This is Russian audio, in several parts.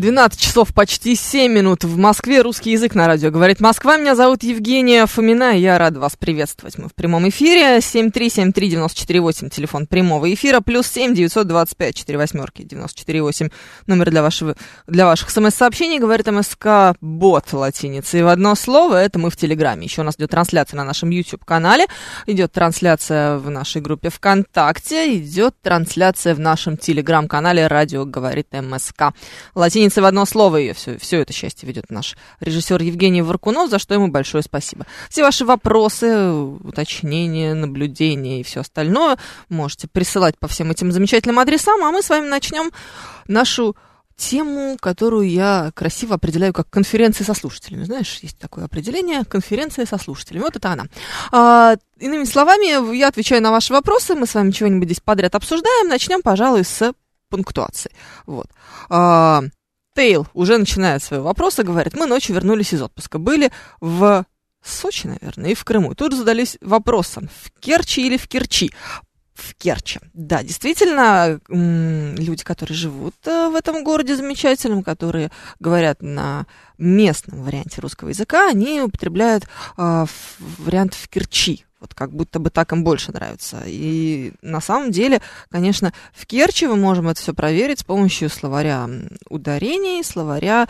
12 часов почти 7 минут в Москве. Русский язык на радио говорит Москва. Меня зовут Евгения Фомина, и я рада вас приветствовать. Мы в прямом эфире. 7373948, телефон прямого эфира, плюс 7 925 4 восьмерки 948, номер для, вашего, для ваших смс-сообщений. Говорит МСК бот латиницей в одно слово. Это мы в Телеграме. Еще у нас идет трансляция на нашем YouTube-канале, идет трансляция в нашей группе ВКонтакте, идет трансляция в нашем Телеграм-канале «Радио говорит МСК». Латиница в одно слово ее все, все это счастье ведет наш режиссер Евгений Варкунов, за что ему большое спасибо. Все ваши вопросы, уточнения, наблюдения и все остальное можете присылать по всем этим замечательным адресам, а мы с вами начнем нашу тему, которую я красиво определяю как конференция со слушателями. Знаешь, есть такое определение конференция со слушателями. Вот это она. А, иными словами, я отвечаю на ваши вопросы, мы с вами чего-нибудь здесь подряд обсуждаем. Начнем, пожалуй, с пунктуации. Вот. А, Тейл уже начинает свои вопросы, говорит, мы ночью вернулись из отпуска, были в Сочи, наверное, и в Крыму. И тут задались вопросом, в Керчи или в Керчи? В Керчи. Да, действительно, люди, которые живут э, в этом городе замечательном, которые говорят на местном варианте русского языка, они употребляют э, вариант в Керчи. Вот как будто бы так им больше нравится. И на самом деле, конечно, в Керчи мы можем это все проверить с помощью словаря ударений, словаря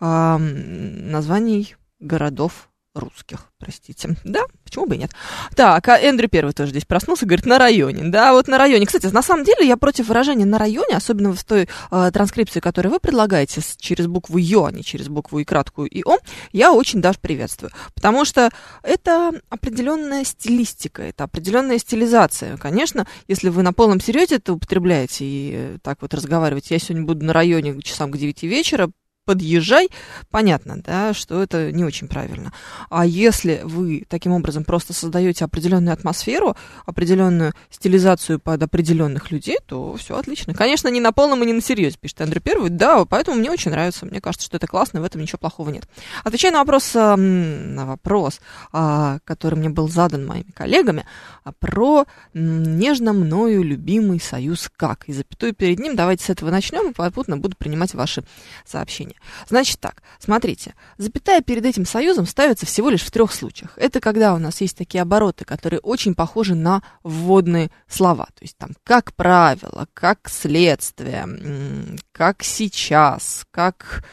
э, названий городов русских, простите. Да, почему бы и нет. Так, а Эндрю первый тоже здесь проснулся, говорит, на районе. Да, вот на районе. Кстати, на самом деле я против выражения на районе, особенно в той э, транскрипции, которую вы предлагаете с, через букву Ё, а не через букву и краткую и О, я очень даже приветствую. Потому что это определенная стилистика, это определенная стилизация. Конечно, если вы на полном серьезе это употребляете и э, так вот разговариваете, я сегодня буду на районе часам к 9 вечера, подъезжай, понятно, да, что это не очень правильно. А если вы таким образом просто создаете определенную атмосферу, определенную стилизацию под определенных людей, то все отлично. Конечно, не на полном и не на серьезе, пишет Андрей Первый, да, поэтому мне очень нравится, мне кажется, что это классно, в этом ничего плохого нет. Отвечая на вопрос, на вопрос, а, который мне был задан моими коллегами, а, про нежно мною любимый союз как. И запятую перед ним, давайте с этого начнем, и попутно буду принимать ваши сообщения. Значит так, смотрите, запятая перед этим союзом ставится всего лишь в трех случаях. Это когда у нас есть такие обороты, которые очень похожи на вводные слова. То есть там как правило, как следствие, как сейчас, как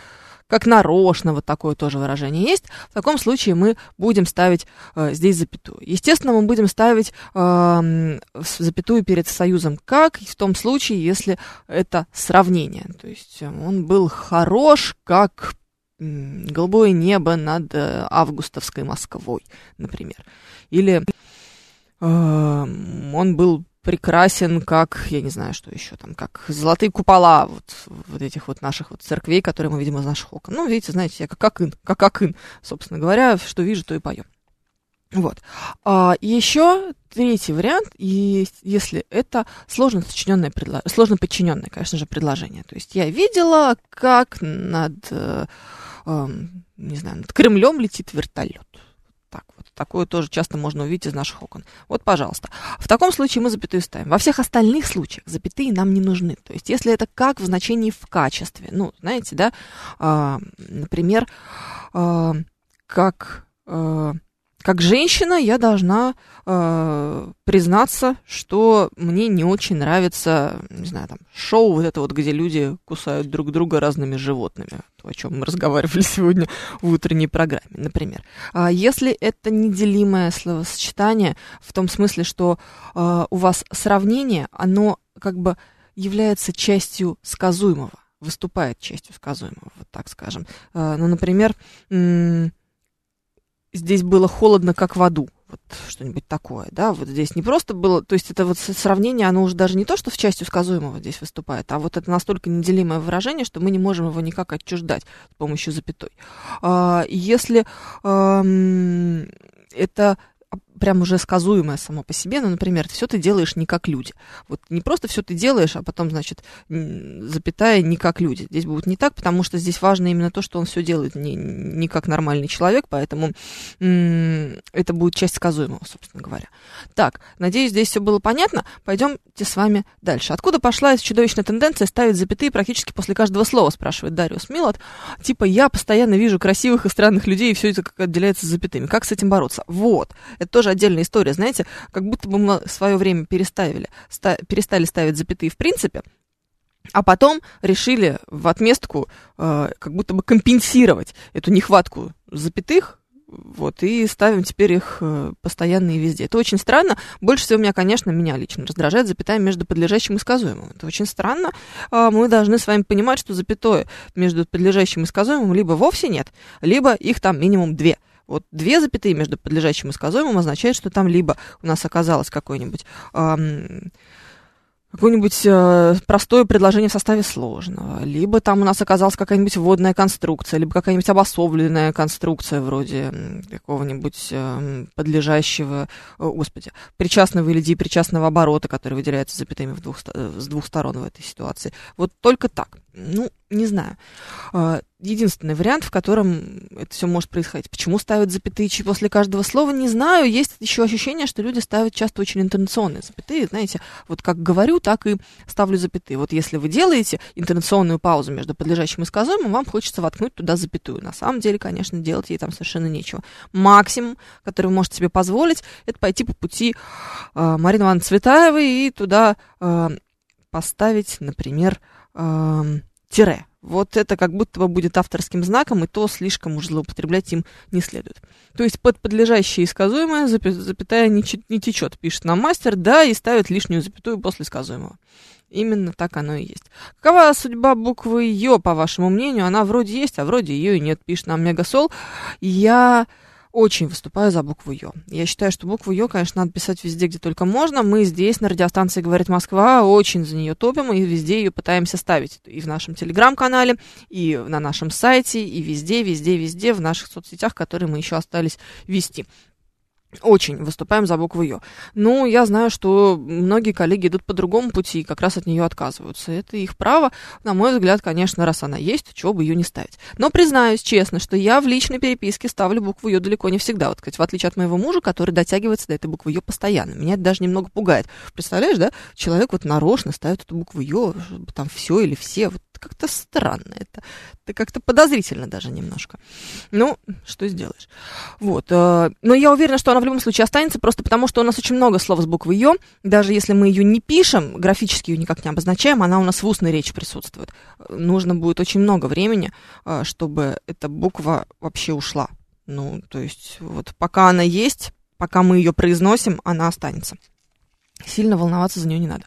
как нарочно, вот такое тоже выражение есть, в таком случае мы будем ставить э, здесь запятую. Естественно, мы будем ставить э, запятую перед союзом как в том случае, если это сравнение. То есть он был хорош, как голубое небо над э, августовской Москвой, например. Или э, он был прекрасен, как, я не знаю, что еще там, как золотые купола вот, вот этих вот наших вот церквей, которые мы видим из наших окон. Ну, видите, знаете, я как акын, как акын, собственно говоря, что вижу, то и пою. Вот. А, еще третий вариант, и если это сложно сочиненное предлож... сложно подчиненное, конечно же, предложение. То есть я видела, как над, э, э, не знаю, над Кремлем летит вертолет. Такое тоже часто можно увидеть из наших окон. Вот, пожалуйста. В таком случае мы запятую ставим. Во всех остальных случаях запятые нам не нужны. То есть, если это как в значении в качестве, ну, знаете, да, э, например, э, как э, как женщина я должна э, признаться, что мне не очень нравится, не знаю, там, шоу вот это вот, где люди кусают друг друга разными животными, то, о чем мы разговаривали сегодня в утренней программе, например. А если это неделимое словосочетание в том смысле, что э, у вас сравнение, оно как бы является частью сказуемого, выступает частью сказуемого, вот так скажем. Э, ну, например, здесь было холодно, как в аду. Вот что-нибудь такое, да, вот здесь не просто было, то есть это вот сравнение, оно уже даже не то, что в части сказуемого здесь выступает, а вот это настолько неделимое выражение, что мы не можем его никак отчуждать с помощью запятой. А, если это прям уже сказуемое само по себе, ну, например, все ты делаешь не как люди. Вот не просто все ты делаешь, а потом, значит, запятая не как люди. Здесь будет не так, потому что здесь важно именно то, что он все делает не, не как нормальный человек, поэтому это будет часть сказуемого, собственно говоря. Так, надеюсь, здесь все было понятно. Пойдемте с вами дальше. Откуда пошла эта чудовищная тенденция ставить запятые практически после каждого слова, спрашивает Дариус Милот. Типа, я постоянно вижу красивых и странных людей, и все это как отделяется запятыми. Как с этим бороться? Вот. Это тоже отдельная история, знаете, как будто бы мы в свое время переставили, ста- перестали ставить запятые в принципе, а потом решили в отместку э, как будто бы компенсировать эту нехватку запятых, вот, и ставим теперь их э, постоянно и везде. Это очень странно. Больше всего меня, конечно, меня лично раздражает запятая между подлежащим и сказуемым. Это очень странно. Э, мы должны с вами понимать, что запятое между подлежащим и сказуемым либо вовсе нет, либо их там минимум две. Вот две запятые между подлежащим и сказуемым означает, что там либо у нас оказалось какой-нибудь... Эм, какое-нибудь э, простое предложение в составе сложного, либо там у нас оказалась какая-нибудь вводная конструкция, либо какая-нибудь обособленная конструкция вроде какого-нибудь э, подлежащего, э, господи, причастного или депричастного оборота, который выделяется запятыми в двух, э, с двух сторон в этой ситуации. Вот только так. Ну, не знаю. Единственный вариант, в котором это все может происходить. Почему ставят запятые после каждого слова, не знаю. Есть еще ощущение, что люди ставят часто очень интонационные запятые. Знаете, вот как говорю, так и ставлю запятые. Вот если вы делаете интонационную паузу между подлежащим и сказуемым, вам хочется воткнуть туда запятую. На самом деле, конечно, делать ей там совершенно нечего. Максимум, который вы можете себе позволить, это пойти по пути э, Марины Ивановны Цветаевой и туда э, поставить, например, э, тире. Вот это как будто бы будет авторским знаком, и то слишком уж злоупотреблять им не следует. То есть под подлежащее и сказуемое запятая не, не течет, пишет нам мастер, да, и ставит лишнюю запятую после сказуемого. Именно так оно и есть. Какова судьба буквы Ё, по вашему мнению? Она вроде есть, а вроде ее и нет, пишет нам Мегасол. Я очень выступаю за букву Ё. Я считаю, что букву Ё, конечно, надо писать везде, где только можно. Мы здесь, на радиостанции «Говорит Москва», очень за нее топим и везде ее пытаемся ставить. И в нашем телеграм-канале, и на нашем сайте, и везде, везде, везде, в наших соцсетях, которые мы еще остались вести. Очень выступаем за букву Ё. Ну, я знаю, что многие коллеги идут по другому пути и как раз от нее отказываются. Это их право. На мой взгляд, конечно, раз она есть, чего бы ее не ставить. Но признаюсь честно, что я в личной переписке ставлю букву Ё далеко не всегда. Вот, кстати, в отличие от моего мужа, который дотягивается до этой буквы Ё постоянно. Меня это даже немного пугает. Представляешь, да? Человек вот нарочно ставит эту букву Ё, там все или все. Вот как-то странно это. Это как-то подозрительно даже немножко. Ну, что сделаешь. Вот. Э, но я уверена, что она в любом случае останется, просто потому что у нас очень много слов с буквы «ё». Даже если мы ее не пишем, графически ее никак не обозначаем, она у нас в устной речи присутствует. Нужно будет очень много времени, э, чтобы эта буква вообще ушла. Ну, то есть, вот пока она есть, пока мы ее произносим, она останется. Сильно волноваться за нее не надо.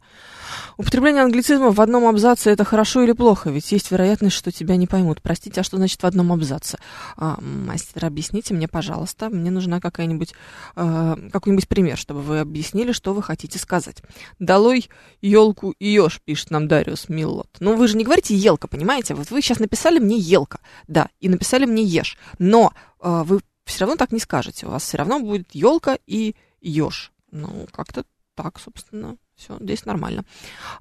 Употребление англицизма в одном абзаце это хорошо или плохо? Ведь есть вероятность, что тебя не поймут. Простите, а что значит в одном абзаце? А, мастер, объясните мне, пожалуйста. Мне нужна какая-нибудь, а, какой-нибудь пример, чтобы вы объяснили, что вы хотите сказать. Долой елку и еж, пишет нам Дариус Миллот. Ну, вы же не говорите елка, понимаете? Вот вы сейчас написали мне елка, да, и написали мне ешь. Но а, вы все равно так не скажете. У вас все равно будет елка и еж. Ну, как-то так, собственно, все, здесь нормально.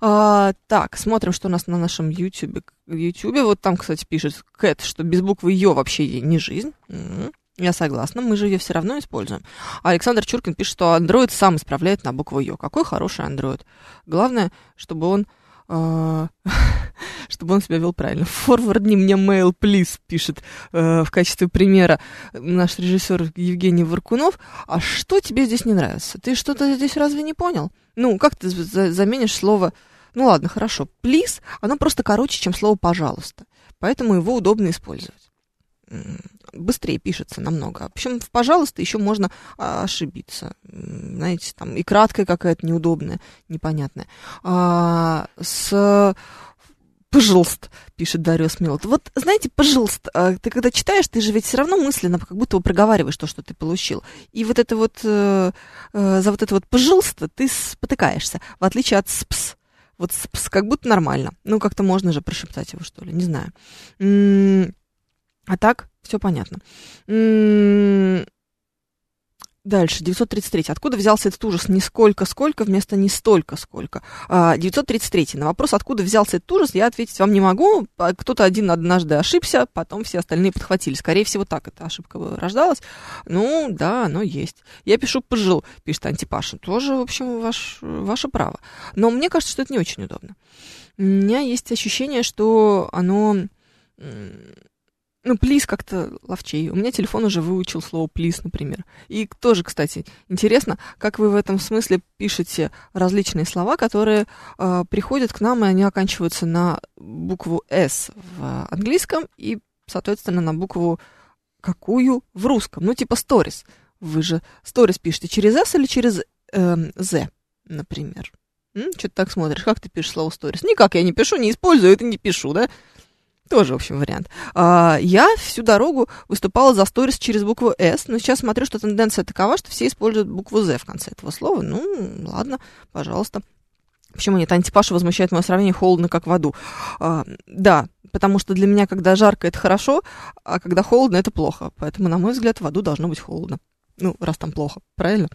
А, так, смотрим, что у нас на нашем YouTube. YouTube. Вот там, кстати, пишет Кэт, что без буквы Ё вообще не жизнь. Угу. Я согласна, мы же ее все равно используем. А Александр Чуркин пишет, что Android сам исправляет на букву Ё. Какой хороший Android. Главное, чтобы он чтобы он себя вел правильно. Форвардни мне mail, please, пишет э, в качестве примера наш режиссер Евгений Варкунов. А что тебе здесь не нравится? Ты что-то здесь разве не понял? Ну, как ты заменишь слово... Ну ладно, хорошо. Please, оно просто короче, чем слово пожалуйста. Поэтому его удобно использовать быстрее пишется намного. В общем, «пожалуйста» еще можно а, ошибиться. Знаете, там и краткая какая-то неудобная, непонятная. А, с Пожалуйста, пишет Дарья Смелот. Вот, знаете, пожалуйста, а, ты когда читаешь, ты же ведь все равно мысленно как будто бы проговариваешь то, что ты получил. И вот это вот, э, э, за вот это вот пожалуйста ты спотыкаешься, в отличие от спс. Вот спс как будто нормально. Ну, как-то можно же прошептать его, что ли, не знаю. М-м- а так, все понятно. М-м- Дальше, 933. Откуда взялся этот ужас? Не сколько-сколько вместо не столько сколько. 933. А, на вопрос, откуда взялся этот ужас, я ответить вам не могу. Кто-то один однажды ошибся, потом все остальные подхватили. Скорее всего, так эта ошибка рождалась. Ну, да, оно есть. Я пишу «пожил», пишет Антипаша. Тоже, в общем, ваш, ваше право. Но мне кажется, что это не очень удобно. У меня есть ощущение, что оно ну, плиз как-то ловчей. У меня телефон уже выучил слово плиз, например. И тоже, кстати, интересно, как вы в этом смысле пишете различные слова, которые э, приходят к нам, и они оканчиваются на букву «с» в английском и, соответственно, на букву какую в русском. Ну, типа stories. Вы же stories пишете через «с» или через э, «з», например. Что ты так смотришь? Как ты пишешь слово stories? Никак я не пишу, не использую это, не пишу, да? Тоже, в общем, вариант. А, я всю дорогу выступала за сторис через букву «С», но сейчас смотрю, что тенденция такова, что все используют букву «З» в конце этого слова. Ну, ладно, пожалуйста. Почему нет? Антипаша возмущает мое сравнение холодно, как в аду. А, да, потому что для меня, когда жарко, это хорошо, а когда холодно, это плохо. Поэтому, на мой взгляд, в аду должно быть холодно. Ну, раз там плохо, правильно?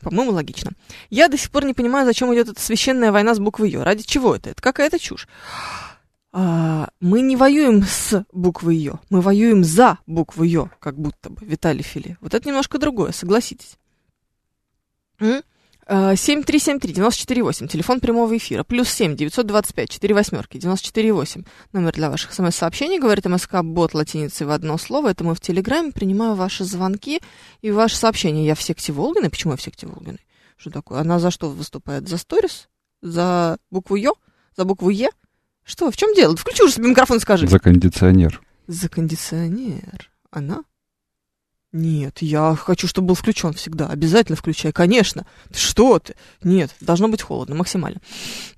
По-моему, логично. Я до сих пор не понимаю, зачем идет эта священная война с буквой «Ё». Ради чего это? Это какая-то чушь а, мы не воюем с буквой Ё, мы воюем за букву Ё, как будто бы, Виталий Фили. Вот это немножко другое, согласитесь. 7373-94-8, телефон прямого эфира, плюс 7 925 4 восьмерки, 94-8, номер для ваших смс-сообщений, говорит МСК бот латиницей в одно слово, это мы в Телеграме, принимаю ваши звонки и ваши сообщения. Я в секте Волгиной, почему я в секте Волгиной? Что такое? Она за что выступает? За сторис? За букву Ё? За букву Е? Что, в чем дело? Включи уже себе микрофон и скажи. За кондиционер. За кондиционер. Она? Нет, я хочу, чтобы был включен всегда. Обязательно включай, конечно. Что ты? Нет, должно быть холодно, максимально.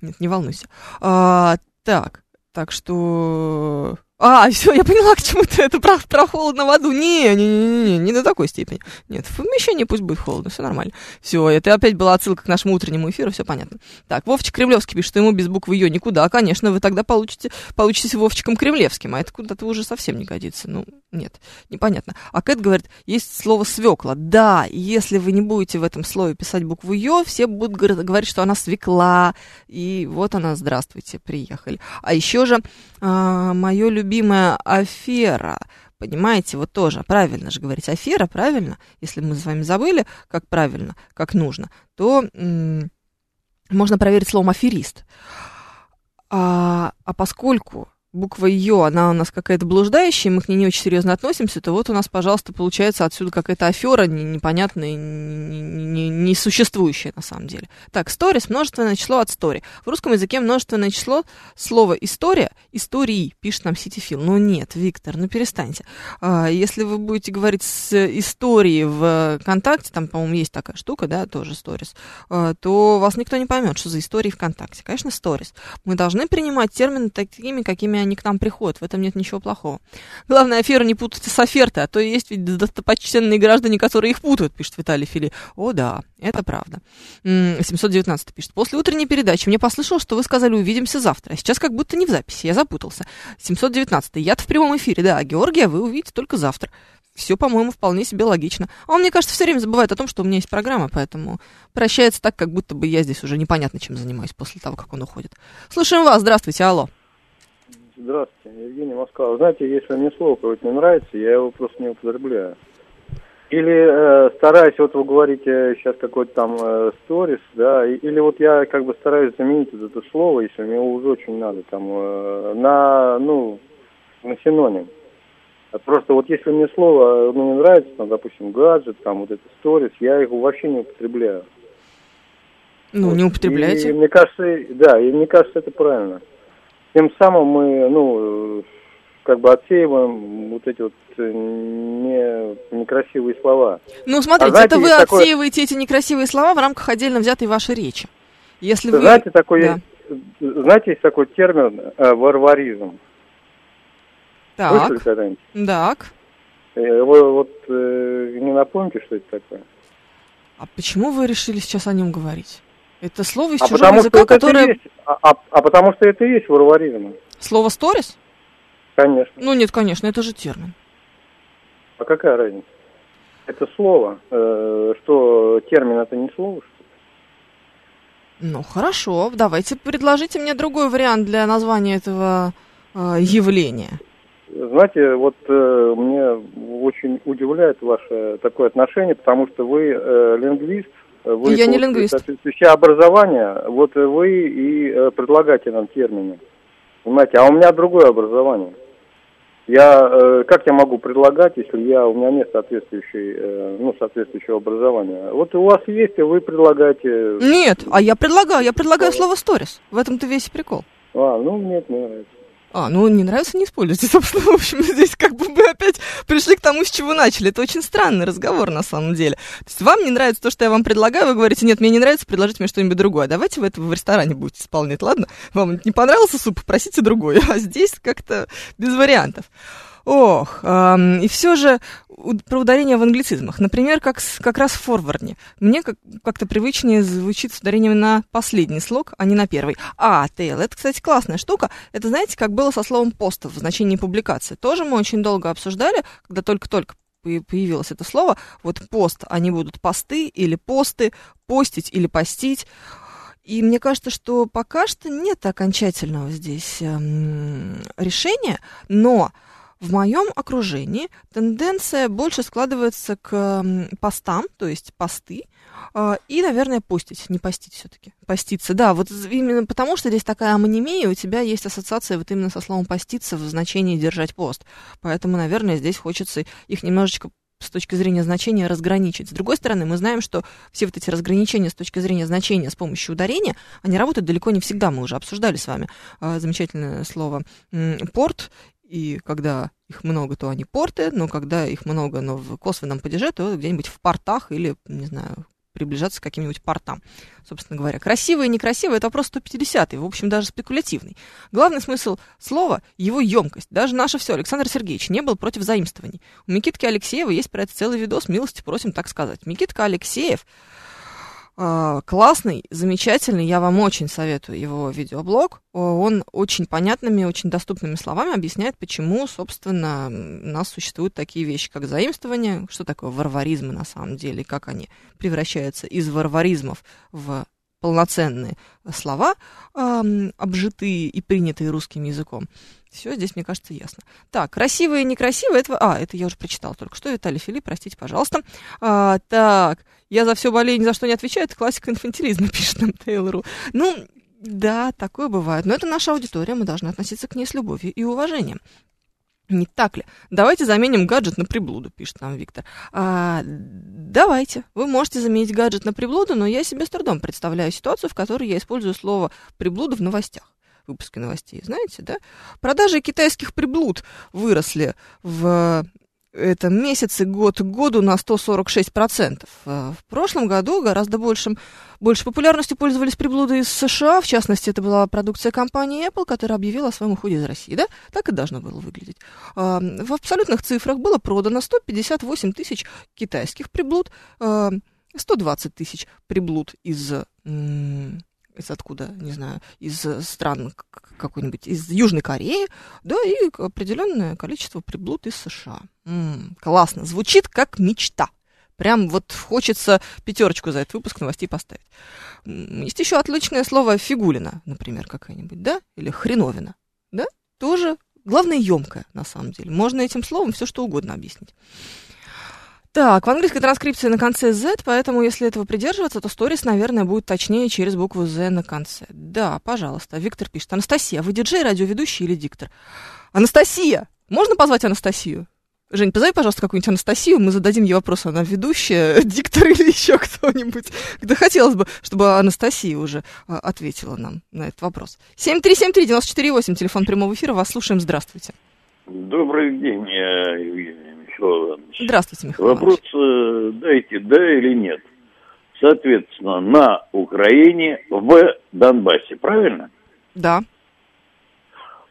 Нет, не волнуйся. А, так, так что а, все, я поняла, к чему ты это про, про холодно в аду. Не, не, не, не, не до такой степени. Нет, в помещении пусть будет холодно, все нормально. Все, это опять была отсылка к нашему утреннему эфиру, все понятно. Так, Вовчик Кремлевский пишет, что ему без буквы Ё никуда. Конечно, вы тогда получите, получитесь Вовчиком Кремлевским, а это куда-то уже совсем не годится. Ну, нет, непонятно. А Кэт говорит, есть слово свекла. Да, если вы не будете в этом слове писать букву Ё, все будут говорить, что она свекла. И вот она, здравствуйте, приехали. А еще же, а, мое любимое любимая афера. Понимаете, вот тоже, правильно же говорить, афера, правильно? Если мы с вами забыли, как правильно, как нужно, то м- можно проверить словом аферист. А, а поскольку буква Ё, она у нас какая-то блуждающая, мы к ней не очень серьезно относимся, то вот у нас, пожалуйста, получается отсюда какая-то афера непонятная, несуществующая на самом деле. Так, stories, множественное число от story. В русском языке множественное число, слово история, истории, пишет нам Ситифил. Ну нет, Виктор, ну перестаньте. А, если вы будете говорить с историей в ВКонтакте, там, по-моему, есть такая штука, да, тоже stories, а, то вас никто не поймет, что за истории ВКонтакте. Конечно, stories. Мы должны принимать термины такими, какими к нам приходят. В этом нет ничего плохого. Главное, аферы не путайте с офертой, а то есть ведь достопочтенные граждане, которые их путают, пишет Виталий Фили. О, да, это правда. 719 пишет. После утренней передачи мне послышалось, что вы сказали «увидимся завтра». А сейчас как будто не в записи, я запутался. 719 я-то в прямом эфире, да, а Георгия вы увидите только завтра. Все, по-моему, вполне себе логично. А он, мне кажется, все время забывает о том, что у меня есть программа, поэтому прощается так, как будто бы я здесь уже непонятно чем занимаюсь после того, как он уходит. Слушаем вас. Здравствуйте, алло. Здравствуйте, Евгений Москва. Знаете, если мне слово какое-то не нравится, я его просто не употребляю. Или э, стараюсь, вот вы говорите сейчас какой-то там э, сторис, да, и, или вот я как бы стараюсь заменить вот это слово, если мне уже очень надо, там, э, на, ну, на синоним. А просто вот если мне слово ну, не нравится, там, допустим, гаджет, там, вот это сторис, я его вообще не употребляю. Ну, вот. не употребляете. И, мне кажется, да, и мне кажется, это правильно. Тем самым мы, ну, как бы отсеиваем вот эти вот э, не, некрасивые слова. Ну, смотрите, а знаете, это вы такое... отсеиваете эти некрасивые слова в рамках отдельно взятой вашей речи. Если вы... Знаете, такой, да. знаете, есть такой термин э, варваризм. Так, Слышали когда-нибудь? так. Э, Вы вот э, не напомните, что это такое? А почему вы решили сейчас о нем говорить? Это слово из А чужого потому, языка, которое... есть, а, а- а потому что это и есть варваризм. Слово «сторис»? Конечно. Ну нет, конечно, это же термин. А какая разница? Это слово. Э, что термин это не слово? что? Ну, хорошо, давайте предложите мне другой вариант для названия этого э, явления. Знаете, вот э, мне очень удивляет ваше такое отношение, потому что вы э, лингвист, вы Я не лингвист. соответствующее образование, вот вы и э, предлагаете нам термины. Понимаете, а у меня другое образование. Я э, как я могу предлагать, если я у меня нет соответствующей, э, ну соответствующего образования? Вот у вас есть, и вы предлагаете. Нет, а я предлагаю, я предлагаю слово «сторис». В этом-то весь прикол. А, ну нет, не нравится. А, ну не нравится, не используйте. Собственно, в общем, здесь как бы мы опять пришли к тому, с чего начали. Это очень странный разговор на самом деле. То есть вам не нравится то, что я вам предлагаю, вы говорите, нет, мне не нравится, предложите мне что-нибудь другое. Давайте вы это в ресторане будете исполнять, ладно? Вам не понравился суп, просите другой. А здесь как-то без вариантов. Ох, ам, и все же про ударение в англицизмах. Например, как, как раз в форвардне. Мне как- как-то привычнее звучит с ударением на последний слог, а не на первый. А, тейл, это, кстати, классная штука. Это, знаете, как было со словом пост в значении публикации. Тоже мы очень долго обсуждали, когда только-только по- появилось это слово. Вот пост, они будут посты или посты, постить или постить. И мне кажется, что пока что нет окончательного здесь эм, решения, но в моем окружении тенденция больше складывается к постам, то есть посты, а, и, наверное, постить, не постить все-таки. Поститься, да, вот именно потому, что здесь такая амонимия, у тебя есть ассоциация вот именно со словом поститься в значении держать пост. Поэтому, наверное, здесь хочется их немножечко с точки зрения значения разграничить. С другой стороны, мы знаем, что все вот эти разграничения с точки зрения значения с помощью ударения, они работают далеко не всегда. Мы уже обсуждали с вами а, замечательное слово порт, и когда их много, то они порты, но когда их много, но в косвенном падеже, то где-нибудь в портах или, не знаю, приближаться к каким-нибудь портам, собственно говоря. Красивый и некрасивый – это вопрос 150 в общем, даже спекулятивный. Главный смысл слова – его емкость. Даже наше все, Александр Сергеевич, не был против заимствований. У Микитки Алексеева есть про это целый видос, милости просим так сказать. Микитка Алексеев классный, замечательный, я вам очень советую его видеоблог. Он очень понятными, очень доступными словами объясняет, почему, собственно, у нас существуют такие вещи, как заимствование, что такое варваризмы на самом деле, как они превращаются из варваризмов в полноценные слова, обжитые и принятые русским языком. Все здесь, мне кажется, ясно. Так, красивые и некрасивые, это... А, это я уже прочитала только что. Виталий Филипп, простите, пожалуйста. А, так, я за все болею, ни за что не отвечаю. Это классика инфантилизма, пишет нам Тейлору. Ну, да, такое бывает. Но это наша аудитория, мы должны относиться к ней с любовью и уважением. Не так ли? Давайте заменим гаджет на приблуду, пишет нам Виктор. А, давайте. Вы можете заменить гаджет на приблуду, но я себе с трудом представляю ситуацию, в которой я использую слово приблуда в новостях выпуске новостей, знаете, да? Продажи китайских приблуд выросли в этом месяце год к году на 146%. А В прошлом году гораздо большим, больше популярностью пользовались приблуды из США. В частности, это была продукция компании Apple, которая объявила о своем уходе из России. Да? Так и должно было выглядеть. А, В абсолютных цифрах было продано 158 тысяч китайских приблуд, а, 120 тысяч приблуд из из откуда, не знаю, из э, стран какой-нибудь, из Южной Кореи, да, и определенное количество приблуд из США. М, классно, звучит как мечта. Прям вот хочется пятерочку за этот выпуск новостей поставить. Есть еще отличное слово фигулина, например, какая-нибудь, да, или хреновина, да, тоже, главное, емкое, на самом деле. Можно этим словом все что угодно объяснить. Так, в английской транскрипции на конце Z, поэтому если этого придерживаться, то сторис, наверное, будет точнее через букву Z на конце. Да, пожалуйста. Виктор пишет. Анастасия, вы диджей, радиоведущий или диктор? Анастасия! Можно позвать Анастасию? Жень, позови, пожалуйста, какую-нибудь Анастасию, мы зададим ей вопрос, она ведущая, диктор или еще кто-нибудь. Да хотелось бы, чтобы Анастасия уже а, ответила нам на этот вопрос. 7373948, телефон прямого эфира, вас слушаем, здравствуйте. Добрый день, э, Михаил Иванович. Здравствуйте, Михаил Вопрос Иванович. э, дайте да или нет. Соответственно, на Украине, в Донбассе, правильно? Да.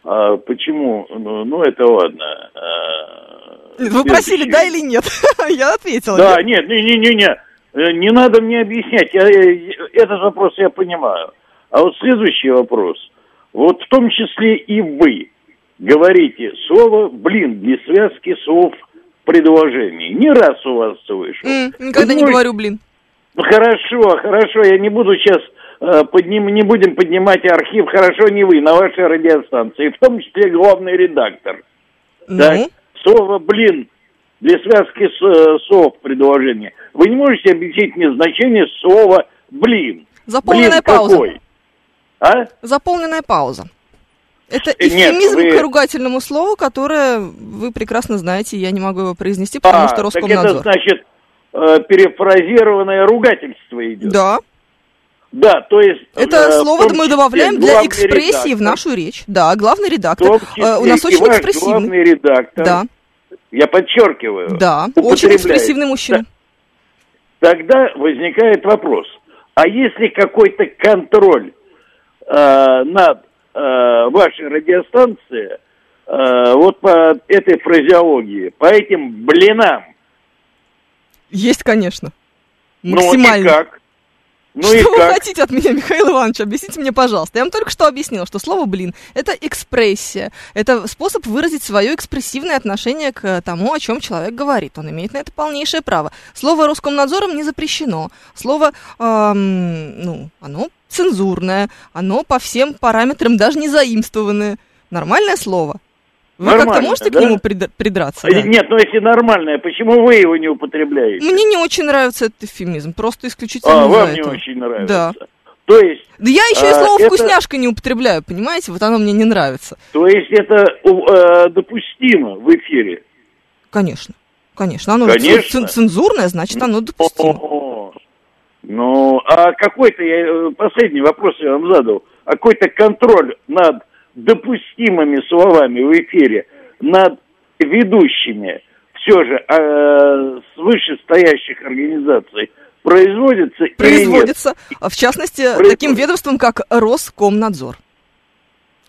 А почему? Ну, ну, это ладно. А, Вы просили да или нет? Я ответила. Да, нет, не-не-не-не. Э, Не надо мне объяснять. Я, я- этот вопрос я понимаю. А вот следующий вопрос. Вот в том числе и вы говорите слово «блин» без связки слов в предложении. Не раз у вас слышу. М, Никогда Вы не говорю, блин. Ну, хорошо, хорошо, я не буду сейчас э, подним, не будем поднимать архив, хорошо, не вы, на вашей радиостанции, в том числе главный редактор. Так, Ну, слово «блин» для связки с, э, слов предложения. Вы не можете объяснить мне значение слова «блин». заполненная Блин пауза. какой? А? Заполненная пауза. Это Э, нет, эфемизм вы- к ругательному слову, которое вы прекрасно знаете, я не могу его произнести, потому А, что так это Роскомнадзор. значит э, перефразированное ругательство идет. Да, Да, то есть... это э, в слово том мы числе добавляем для экспрессии в редактор, нашу речь. Да, главный в редактор. Э, У числе нас и очень экспрессивный. главный редактор. Да, Я подчеркиваю. да, очень экспрессивный мужчина. Тогда возникает вопрос, а если какой-то контроль э, над вашей радиостанцией э, вот по этой фразеологии, по этим блинам, Есть, конечно. ну Максимально. и как? Ну что и вы как? хотите от меня, Михаил Иванович? Объясните мне, пожалуйста. Я вам только что объяснила, что слово «блин» — это экспрессия. Это способ выразить свое экспрессивное отношение к тому, о чем человек говорит. Он имеет на это полнейшее право. Слово Роскомнадзором не запрещено. Слово, эм, ну, оно цензурное, оно по всем параметрам даже не заимствованное. Нормальное слово. Вы как-то можете да? к нему прид- придраться? Э, да? Нет, ну если нормальное, почему вы его не употребляете? Мне не очень нравится этот эфемизм, просто исключительно а, вам не этого. очень нравится. Да. То есть, Да я еще и А, слово это- вкусняшка не употребляю, понимаете? Вот оно мне не нравится. то есть это э, допустимо в эфире. Конечно. Конечно. Оно Конечно. цен- цензурное, значит, оно допустимо. Ну, а какой-то, я э, последний вопрос я вам задал, а какой-то контроль над допустимыми словами в эфире, над ведущими, все же э, с вышестоящих организаций производится или нет? Производится, в частности, Производится. таким ведомством, как Роскомнадзор.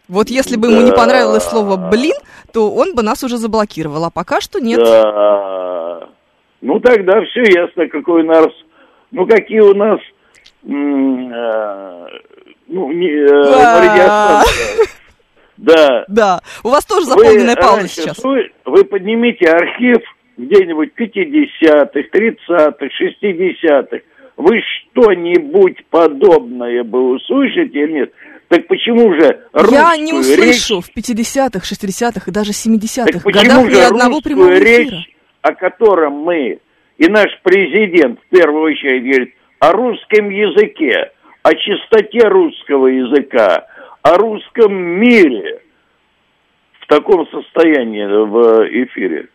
Вот если бы ему не Да. понравилось слово «блин», то он бы нас уже заблокировал, а пока что нет. Да. Ну, тогда все ясно, какой у нас, ну, какие у нас, э, ну, не, э, Да. Да. У вас тоже заполненная пауза сейчас. Вы, вы поднимите архив где-нибудь 50-х, 30-х, 60-х. Вы что-нибудь подобное бы услышите или нет? Так почему же русскую Я не речь... услышу в 50-х, 60-х и даже 70-х Так почему годах ни одного прямого речь, эфира. о котором мы и наш президент в первую очередь говорит о русском языке, о чистоте русского языка, о русском мире в таком состоянии в эфире.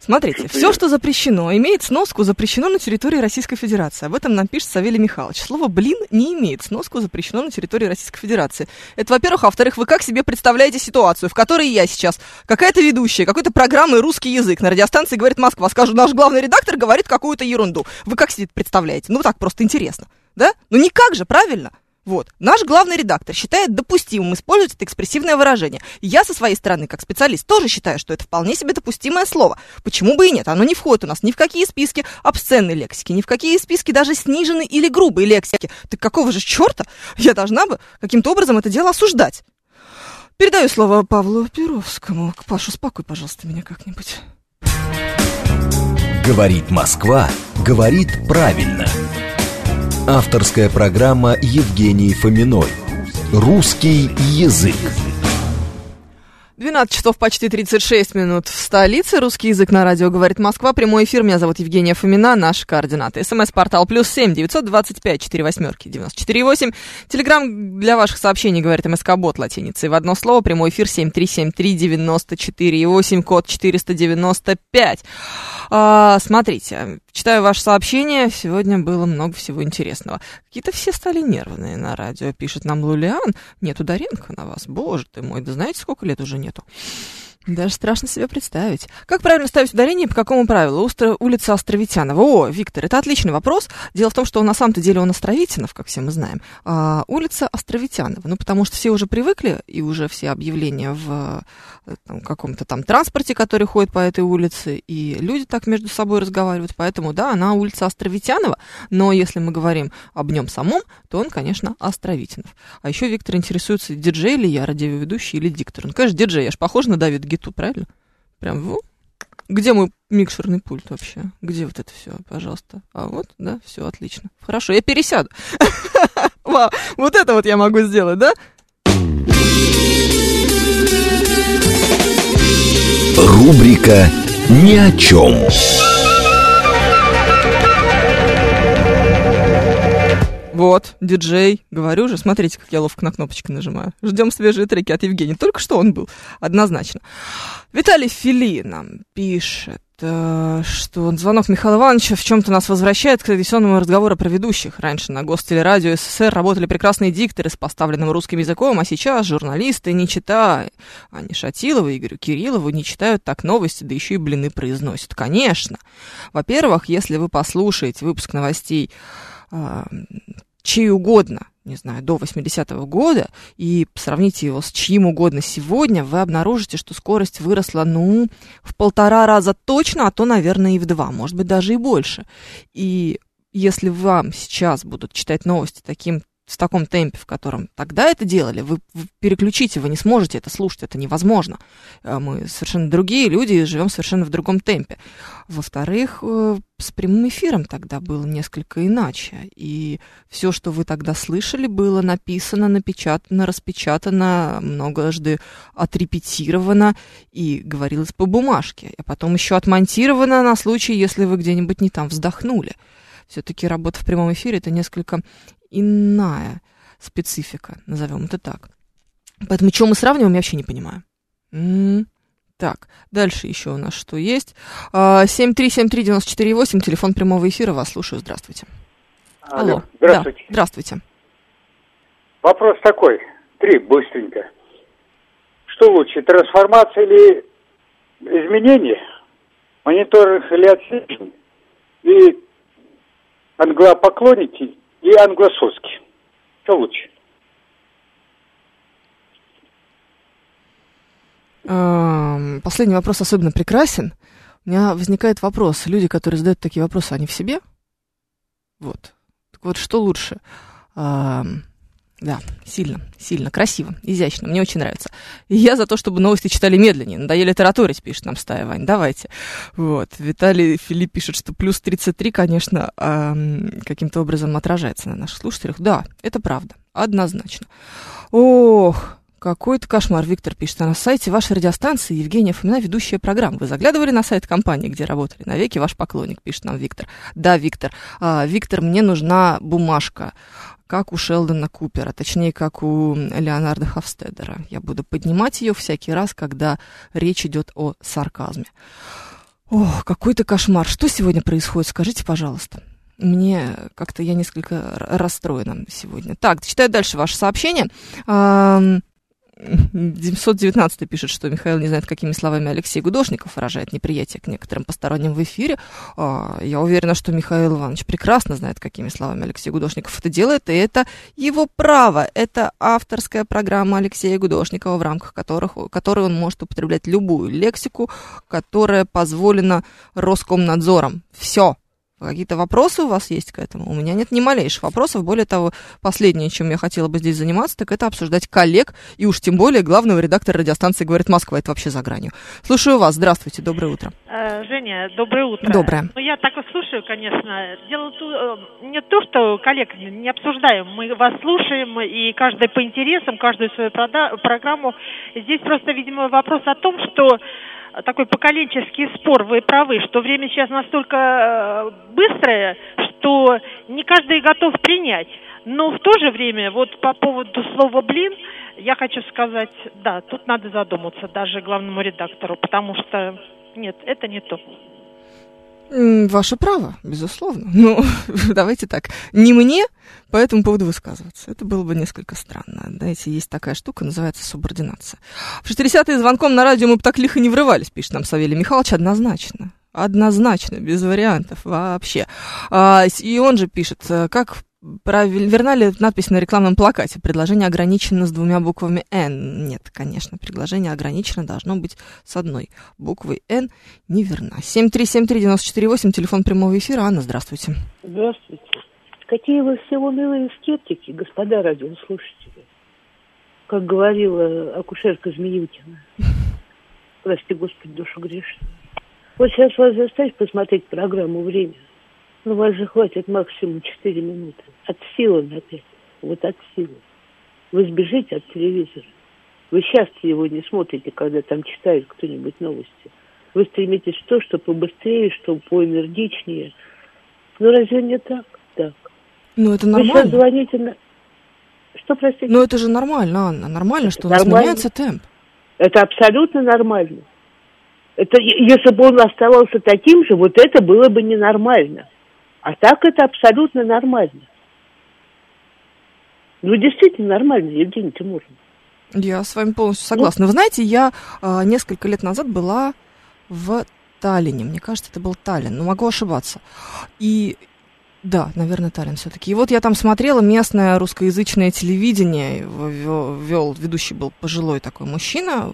Смотрите, все, что запрещено, имеет сноску, запрещено на территории Российской Федерации. Об этом нам пишет Савелий Михайлович. Слово «блин» не имеет сноску, запрещено на территории Российской Федерации. Это, во-первых. А во-вторых, вы как себе представляете ситуацию, в которой я сейчас, какая-то ведущая, какой-то программы «Русский язык» на радиостанции «Говорит Москва», скажу, наш главный редактор говорит какую-то ерунду. Вы как себе это представляете? Ну, так просто интересно. Да? Ну, никак же, правильно? Вот. Наш главный редактор считает допустимым использовать это экспрессивное выражение. Я со своей стороны, как специалист, тоже считаю, что это вполне себе допустимое слово. Почему бы и нет? Оно не входит у нас ни в какие списки обсценной лексики, ни в какие списки даже сниженной или грубой лексики. Так какого же черта я должна бы каким-то образом это дело осуждать? Передаю слово Павлу Перовскому. Паша, успокой, пожалуйста, меня как-нибудь. Говорит Москва, говорит правильно. Авторская программа Евгении Фоминой. Русский язык. 12 часов почти 36 минут в столице. Русский язык на радио говорит Москва. Прямой эфир. Меня зовут Евгения Фомина. Наши координаты. СМС-портал плюс семь девятьсот двадцать пять четыре восьмерки девяносто четыре восемь. Телеграмм для ваших сообщений говорит МСК-бот латиницей. В одно слово. Прямой эфир семь три семь три девяносто четыре восемь. Код четыреста девяносто пять. А, смотрите, читаю ваше сообщение. Сегодня было много всего интересного. Какие-то все стали нервные на радио, пишет нам Лулиан. Нет, Ударенко на вас. Боже ты мой, да знаете, сколько лет уже よと。Даже страшно себе представить. Как правильно ставить ударение и по какому правилу? Устро... Улица Островитянова. О, Виктор, это отличный вопрос. Дело в том, что на самом-то деле он Островитинов, как все мы знаем. А улица Островитянова. Ну, потому что все уже привыкли, и уже все объявления в э, там, каком-то там транспорте, который ходит по этой улице, и люди так между собой разговаривают. Поэтому, да, она улица Островитянова, но если мы говорим об нем самом, то он, конечно, Островитинов. А еще Виктор интересуется, диджей ли я, радиоведущий или диктор. Ну, конечно, диджей, я ж похож на Давид Гиту, правильно? Прям, ну, где мой микшерный пульт вообще? Где вот это все, пожалуйста? А вот, да, все отлично. Хорошо, я пересяду. Вау, вот это вот я могу сделать, да? Рубрика «Ни о чем». Вот, диджей, говорю же, смотрите, как я ловко на кнопочки нажимаю. Ждем свежие треки от Евгения. Только что он был, однозначно. Виталий Фили нам пишет, э, что он звонок Михаила Ивановича в чем-то нас возвращает к традиционному разговору про ведущих. Раньше на Гостелерадио СССР работали прекрасные дикторы с поставленным русским языком, а сейчас журналисты не читают. Они Шатилова, Игорю Кириллову не читают так новости, да еще и блины произносят. Конечно. Во-первых, если вы послушаете выпуск новостей э, чей угодно, не знаю, до 80-го года, и сравните его с чьим угодно сегодня, вы обнаружите, что скорость выросла, ну, в полтора раза точно, а то, наверное, и в два, может быть, даже и больше. И если вам сейчас будут читать новости таким в таком темпе, в котором тогда это делали, вы, вы переключите, вы не сможете это слушать, это невозможно. А мы совершенно другие люди и живем совершенно в другом темпе. Во-вторых, э, с прямым эфиром тогда было несколько иначе. И все, что вы тогда слышали, было написано, напечатано, распечатано, многожды отрепетировано и говорилось по бумажке. А потом еще отмонтировано на случай, если вы где-нибудь не там вздохнули все-таки работа в прямом эфире это несколько иная специфика, назовем это так. Поэтому, что мы сравниваем, я вообще не понимаю. М-м-м. Так, дальше еще у нас что есть. 7373948, телефон прямого эфира, вас слушаю, здравствуйте. Алло, Алло. здравствуйте. Да, здравствуйте. Вопрос такой, три, быстренько. Что лучше, трансформация или изменение? Мониторинг или отслеживание? И англопоклонники и англососки. Что лучше? Последний вопрос особенно прекрасен. У меня возникает вопрос. Люди, которые задают такие вопросы, они в себе? Вот. Так вот, что лучше? Да, сильно, сильно, красиво, изящно, мне очень нравится. И я за то, чтобы новости читали медленнее. Надоели тараторить, пишет нам Стая Вань, давайте. Вот, Виталий Филипп пишет, что плюс 33, конечно, э, каким-то образом отражается на наших слушателях. Да, это правда, однозначно. Ох, какой-то кошмар, Виктор пишет. А на сайте вашей радиостанции Евгения Фомина ведущая программа. Вы заглядывали на сайт компании, где работали? Навеки ваш поклонник, пишет нам Виктор. Да, Виктор. А, Виктор, мне нужна бумажка как у Шелдона Купера, точнее, как у Леонарда Хавстедера. Я буду поднимать ее всякий раз, когда речь идет о сарказме. Ох, какой-то кошмар. Что сегодня происходит? Скажите, пожалуйста. Мне как-то я несколько расстроена сегодня. Так, читаю дальше ваше сообщение. 919 пишет, что Михаил не знает, какими словами Алексей Гудошников выражает неприятие к некоторым посторонним в эфире. А, я уверена, что Михаил Иванович прекрасно знает, какими словами Алексей Гудошников это делает, и это его право. Это авторская программа Алексея Гудошникова, в рамках которых, которой он может употреблять любую лексику, которая позволена Роскомнадзором. Все, Какие-то вопросы у вас есть к этому? У меня нет ни малейших вопросов. Более того, последнее, чем я хотела бы здесь заниматься, так это обсуждать коллег, и уж тем более главного редактора радиостанции «Говорит Москва». Это вообще за гранью. Слушаю вас. Здравствуйте. Доброе утро. Э, Женя, доброе утро. Доброе. Ну, я так и слушаю, конечно. Дело э, не то, что коллег не обсуждаем. Мы вас слушаем, и каждый по интересам, каждую свою программу. Здесь просто, видимо, вопрос о том, что такой поколенческий спор, вы правы, что время сейчас настолько э, быстрое, что не каждый готов принять. Но в то же время, вот по поводу слова «блин», я хочу сказать, да, тут надо задуматься даже главному редактору, потому что нет, это не то. Ваше право, безусловно. Ну, давайте так. Не мне по этому поводу высказываться. Это было бы несколько странно. Знаете, есть такая штука, называется субординация. В 60-е звонком на радио мы бы так лихо не врывались, пишет нам Савелий Михайлович, однозначно. Однозначно, без вариантов вообще. А, и он же пишет, э, как правиль- верна ли надпись на рекламном плакате? Предложение ограничено с двумя буквами «Н». Нет, конечно, предложение ограничено должно быть с одной буквой «Н». Неверна. 7373948, телефон прямого эфира. Анна, здравствуйте. Здравствуйте. Какие вы все унылые скептики, господа радиослушатели. Как говорила акушерка Змеюкина. Прости, Господи, душу грешную. Вот сейчас вас заставить посмотреть программу «Время». Ну, вас же хватит максимум 4 минуты. От силы на 5. Вот от силы. Вы сбежите от телевизора. Вы часто его не смотрите, когда там читает кто-нибудь новости. Вы стремитесь в то, что побыстрее, что поэнергичнее. Ну, разве не так? Так. Ну, это Вы сейчас нормально. звоните на... Что, простите? Ну, это же нормально, Анна. Нормально, что у нас Нормально. меняется темп. Это абсолютно нормально. Это, если бы он оставался таким же, вот это было бы ненормально. А так это абсолютно нормально. Ну, действительно нормально, Евгений Тимуровна. Я с вами полностью согласна. Вы знаете, я а, несколько лет назад была в Таллине. Мне кажется, это был Таллин, но могу ошибаться. И да, наверное, Таллин все-таки. И вот я там смотрела местное русскоязычное телевидение. Вел, вел- ведущий был пожилой такой мужчина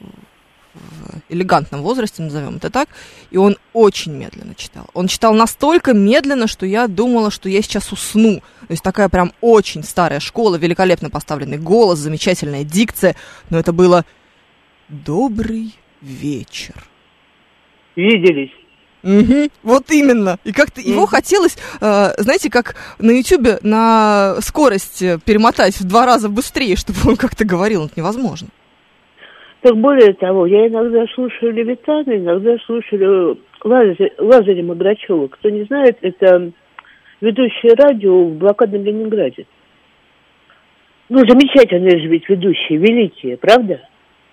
элегантном возрасте, назовем это так, и он очень медленно читал. Он читал настолько медленно, что я думала, что я сейчас усну. То есть такая прям очень старая школа, великолепно поставленный голос, замечательная дикция, но это было «Добрый вечер». Виделись. Мгм, вот именно. И как-то его хотелось, э, знаете, как на Ютубе на скорость перемотать в два раза быстрее, чтобы он как-то говорил. Это невозможно. Так более того, я иногда слушаю Левитана, иногда слушаю Лазаря, Лазаря Маграчева. Кто не знает, это ведущее радио в блокадном Ленинграде. Ну, замечательные же ведь ведущие, великие, правда?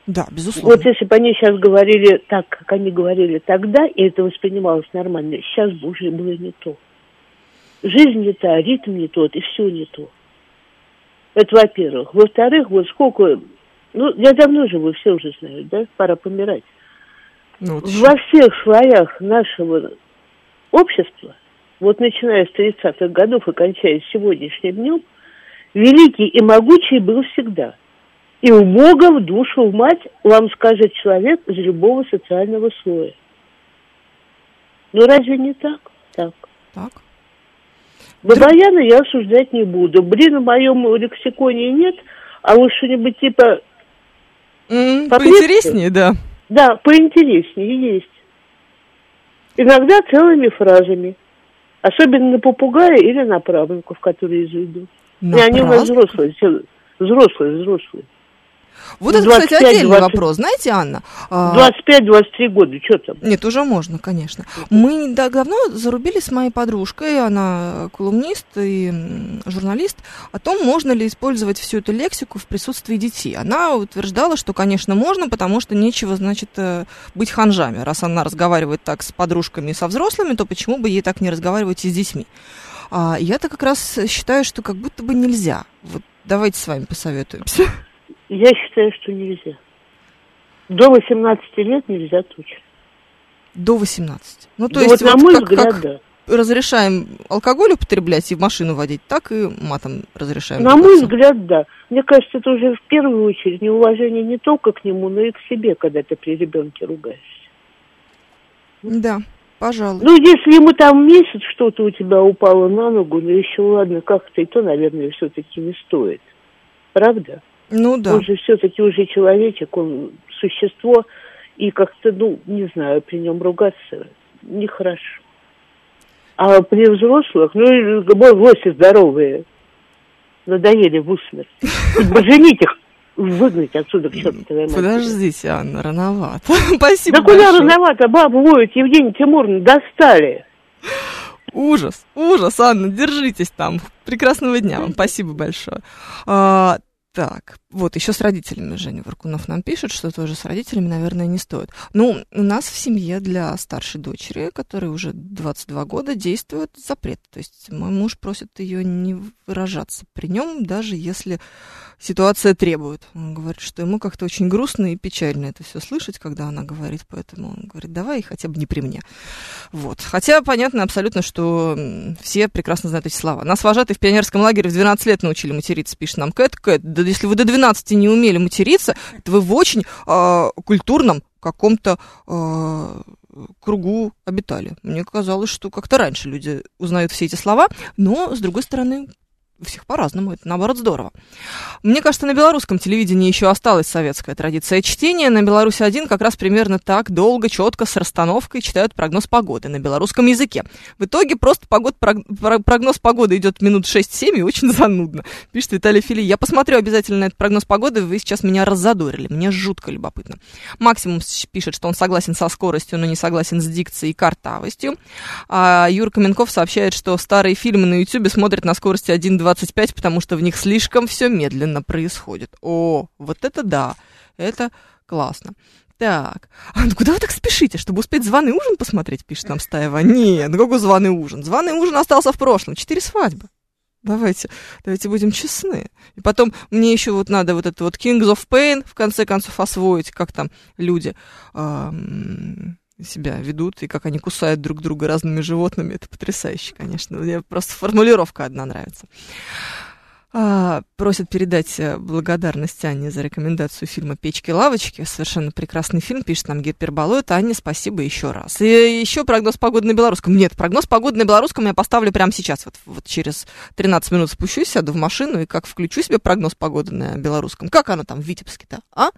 Да, безусловно. Вот если бы они сейчас говорили так, как они говорили тогда, и это воспринималось нормально, сейчас бы уже было не то. Жизнь не та, ритм не тот, и все не то. Это во-первых. Во-вторых, вот сколько... Ну, я давно живу, все уже знают, да? Пора помирать. Ну, вот Во всех слоях нашего общества, вот начиная с 30-х годов и кончая сегодняшним днем, великий и могучий был всегда. И у Бога в душу, в мать вам скажет человек из любого социального слоя. Ну разве не так? Так. так. Бабаяна я осуждать не буду. Блин, в моем лексиконе нет, а вот что-нибудь типа, Поинтереснее, да. да, поинтереснее есть. Иногда целыми фразами. Особенно на попугая или на правнуков, которые заведут. На И они у нас взрослые, взрослые, взрослые. Вот это, кстати, 25, отдельный 20. вопрос. Знаете, Анна? а, 25-23 года, что там? Нет, уже можно, конечно. Мы давно зарубили с моей подружкой, она колумнист и журналист, о том, можно ли использовать всю эту лексику в присутствии детей. Она утверждала, что, конечно, можно, потому что нечего, значит, э, быть ханжами. Раз она разговаривает так с подружками и со взрослыми, то почему бы ей так не разговаривать и с детьми? А я-то как раз считаю, что как будто бы нельзя. Вот давайте с вами посоветуемся. Я считаю, что нельзя. До 18 лет нельзя точно. До 18. Ну, то Ну, есть, вот на мой как- взгляд, как да. разрешаем алкоголь употреблять и машину водить, так и матом разрешаем. На мой взгляд, да. Мне кажется, это уже в первую очередь неуважение не только к нему, но и к себе, когда ты при ребенке ругаешься. Да, пожалуй. Ну, если ему там месяц что-то у тебя упало на ногу, ну еще ладно, как-то и то, наверное, все-таки не стоит. Правда? Ну да. Он же все-таки уже человечек, он существо, и как-то, ну, не знаю, при нем ругаться нехорошо. А при взрослых, ну, и мой гости здоровые, надоели в усмерть. Женить их, выгнать отсюда к матери. Подождите, Анна, рановато. Спасибо Да куда большое. рановато, бабу воют, Евгений Тимуровна, достали. Ужас, ужас, Анна, держитесь там. Прекрасного дня вам, спасибо большое. А, Так, вот еще с родителями Женя Варкунов нам пишет, что тоже с родителями, наверное, не стоит. Ну, у нас в семье для старшей дочери, которой уже 22 года, действует запрет. То есть мой муж просит ее не выражаться при нем, даже если ситуация требует. Он говорит, что ему как-то очень грустно и печально это все слышать, когда она говорит, поэтому он говорит, давай хотя бы не при мне. Вот. Хотя понятно абсолютно, что все прекрасно знают эти слова. Нас вожатые в пионерском лагере в 12 лет научили материться, пишет нам Кэт. Кэт, да если вы до 12 не умели материться, то вы в очень э, культурном каком-то э, кругу обитали. Мне казалось, что как-то раньше люди узнают все эти слова, но, с другой стороны, всех по-разному, это наоборот здорово. Мне кажется, на белорусском телевидении еще осталась советская традиция чтения. На Беларуси один как раз примерно так долго, четко, с расстановкой читают прогноз погоды на белорусском языке. В итоге просто погод, прогноз погоды идет минут 6-7 и очень занудно, пишет Виталий Фили. Я посмотрю обязательно этот прогноз погоды, вы сейчас меня раззадорили, мне жутко любопытно. Максимум пишет, что он согласен со скоростью, но не согласен с дикцией и картавостью. А Юр Каменков сообщает, что старые фильмы на YouTube смотрят на скорости 1.2 25, потому что в них слишком все медленно происходит. О, вот это да, это классно. Так, а ну куда вы так спешите, чтобы успеть званый ужин посмотреть, пишет нам Стаева. Нет, ну какой званый ужин? Званый ужин остался в прошлом, четыре свадьбы. Давайте, давайте будем честны. И потом мне еще вот надо вот это вот Kings of Pain в конце концов освоить, как там люди эм, себя ведут и как они кусают друг друга разными животными. Это потрясающе, конечно. Мне просто формулировка одна нравится. А, просят передать э, благодарность Анне за рекомендацию фильма «Печки-лавочки». Совершенно прекрасный фильм, пишет нам Гиперболоид. Анне, спасибо еще раз. И еще прогноз погоды на белорусском. Нет, прогноз погоды на белорусском я поставлю прямо сейчас. Вот, вот через 13 минут спущусь, сяду в машину и как включу себе прогноз погоды на белорусском. Как оно там в Витебске-то, а?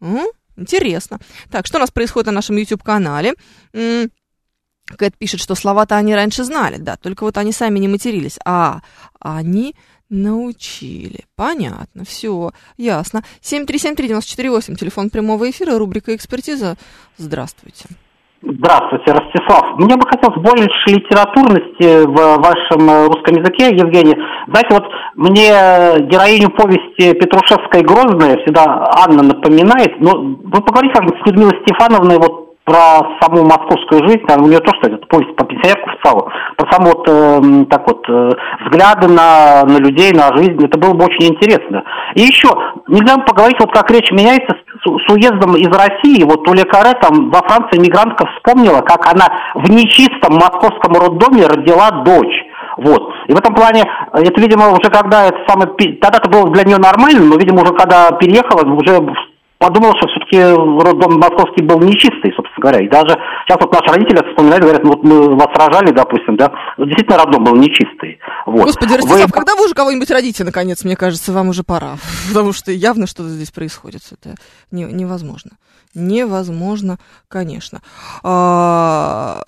М? Интересно. Так, что у нас происходит на нашем YouTube-канале? Кэт пишет, что слова-то они раньше знали, да, только вот они сами не матерились. А, они научили. Понятно, все, ясно. 7373948, телефон прямого эфира, рубрика «Экспертиза». Здравствуйте. Здравствуйте, Ростислав. Мне бы хотелось больше литературности в вашем э, русском языке, Евгений. Знаете, вот мне героиню повести Петрушевской «Грозная» всегда Анна напоминает. Но вы поговорите с Людмилой Стефановной вот про саму московскую жизнь, там у нее тоже, кстати, повесть по пенсионерку в целом, про саму вот, э, так вот, э, взгляды на, на людей, на жизнь, это было бы очень интересно. И еще, нельзя поговорить, вот как речь меняется с, уездом из России, вот у Лекаре там во Франции мигрантка вспомнила, как она в нечистом московском роддоме родила дочь. Вот. И в этом плане, это, видимо, уже когда это самое... Тогда это было для нее нормально, но, видимо, уже когда переехала, уже подумал, что все-таки роддом московский был нечистый, говоря. И даже сейчас вот наши родители вспоминали, говорят, ну вот мы вас рожали, допустим, да, действительно роддом был нечистый. Вот. Господи, Ростислав, вы... когда вы уже кого-нибудь родите, наконец, мне кажется, вам уже пора. Потому что явно что-то здесь происходит. Это не, невозможно. Невозможно, конечно. А,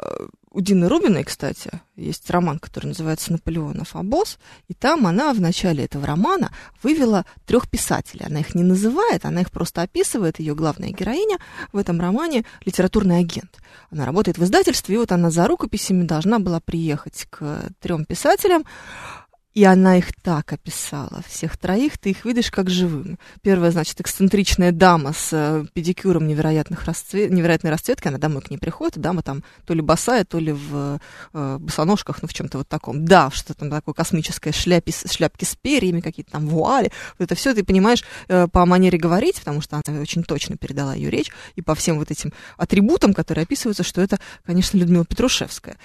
у Дины Рубиной, кстати, есть роман, который называется «Наполеонов обоз», и там она в начале этого романа вывела трех писателей. Она их не называет, она их просто описывает. Ее главная героиня в этом романе – литературный агент. Она работает в издательстве, и вот она за рукописями должна была приехать к трем писателям, и она их так описала, всех троих, ты их видишь как живым. Первая, значит, эксцентричная дама с э, педикюром невероятных расцвет... невероятной расцветки, она домой к ней приходит, дама там то ли босая, то ли в э, босоножках, ну, в чем-то вот таком. Да, что там такое космическое шляпи, шляпки с перьями, какие-то там вуали. Вот это все ты понимаешь э, по манере говорить, потому что она очень точно передала ее речь, и по всем вот этим атрибутам, которые описываются, что это, конечно, Людмила Петрушевская